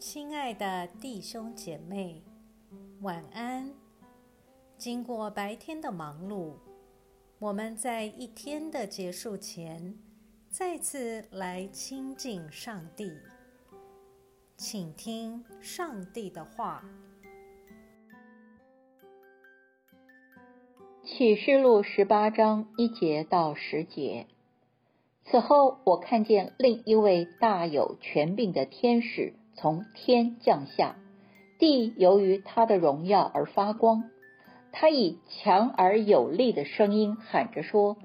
亲爱的弟兄姐妹，晚安。经过白天的忙碌，我们在一天的结束前，再次来亲近上帝，请听上帝的话。启示录十八章一节到十节。此后，我看见另一位大有权柄的天使从天降下，地由于他的荣耀而发光。他以强而有力的声音喊着说：“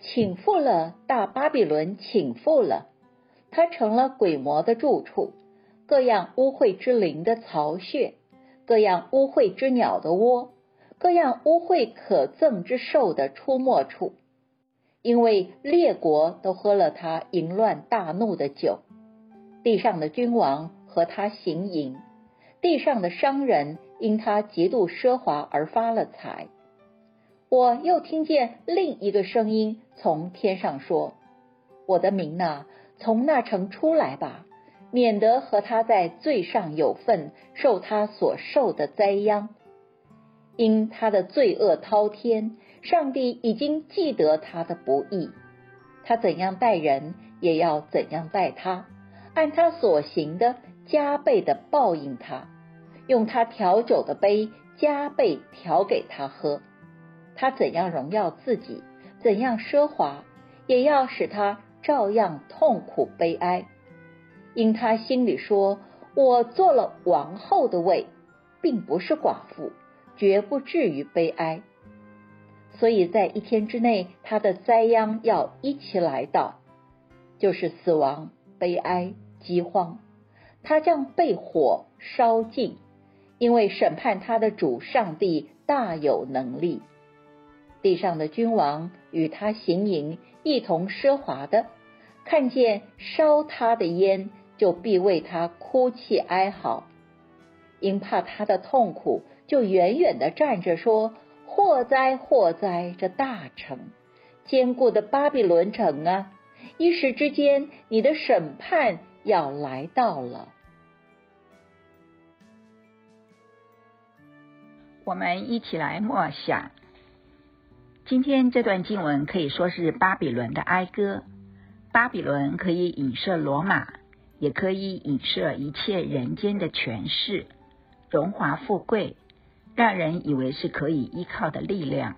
请复了，大巴比伦，请复了！他成了鬼魔的住处，各样污秽之灵的巢穴，各样污秽之鸟的窝，各样污秽可憎之兽的出没处。”因为列国都喝了他淫乱大怒的酒，地上的君王和他行淫，地上的商人因他极度奢华而发了财。我又听见另一个声音从天上说：“我的民呐，从那城出来吧，免得和他在罪上有份，受他所受的灾殃。”因他的罪恶滔天，上帝已经记得他的不义。他怎样待人，也要怎样待他，按他所行的加倍的报应他，用他调酒的杯加倍调给他喝。他怎样荣耀自己，怎样奢华，也要使他照样痛苦悲哀。因他心里说：“我做了王后的位，并不是寡妇。”绝不至于悲哀，所以在一天之内，他的灾殃要一起来到，就是死亡、悲哀、饥荒，他将被火烧尽，因为审判他的主上帝大有能力。地上的君王与他行淫，一同奢华的，看见烧他的烟，就必为他哭泣哀嚎，因怕他的痛苦。就远远的站着说：“祸灾，祸灾！这大城，坚固的巴比伦城啊！一时之间，你的审判要来到了。”我们一起来默想。今天这段经文可以说是巴比伦的哀歌。巴比伦可以影射罗马，也可以影射一切人间的权势、荣华富贵。让人以为是可以依靠的力量，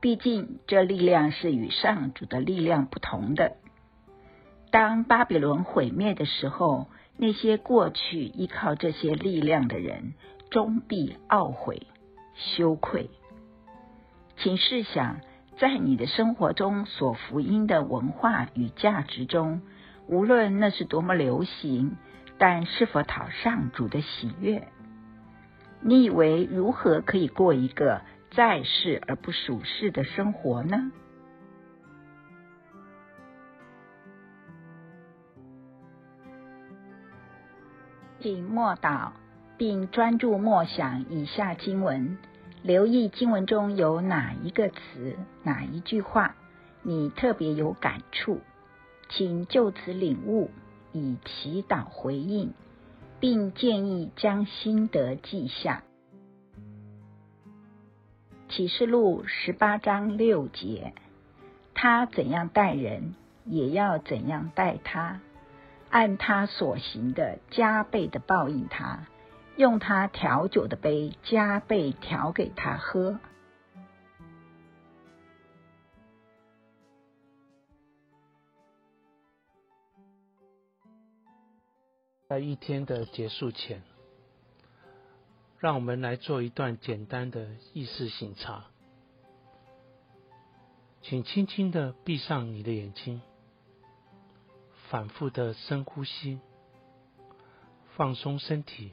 毕竟这力量是与上主的力量不同的。当巴比伦毁灭的时候，那些过去依靠这些力量的人，终必懊悔、羞愧。请试想，在你的生活中所福音的文化与价值中，无论那是多么流行，但是否讨上主的喜悦？你以为如何可以过一个在世而不属世的生活呢？请默祷，并专注默想以下经文，留意经文中有哪一个词、哪一句话你特别有感触，请就此领悟，以祈祷回应。并建议将心得记下。启示录十八章六节，他怎样待人，也要怎样待他，按他所行的加倍的报应他，用他调酒的杯加倍调给他喝。在一天的结束前，让我们来做一段简单的意识醒察。请轻轻的闭上你的眼睛，反复的深呼吸，放松身体，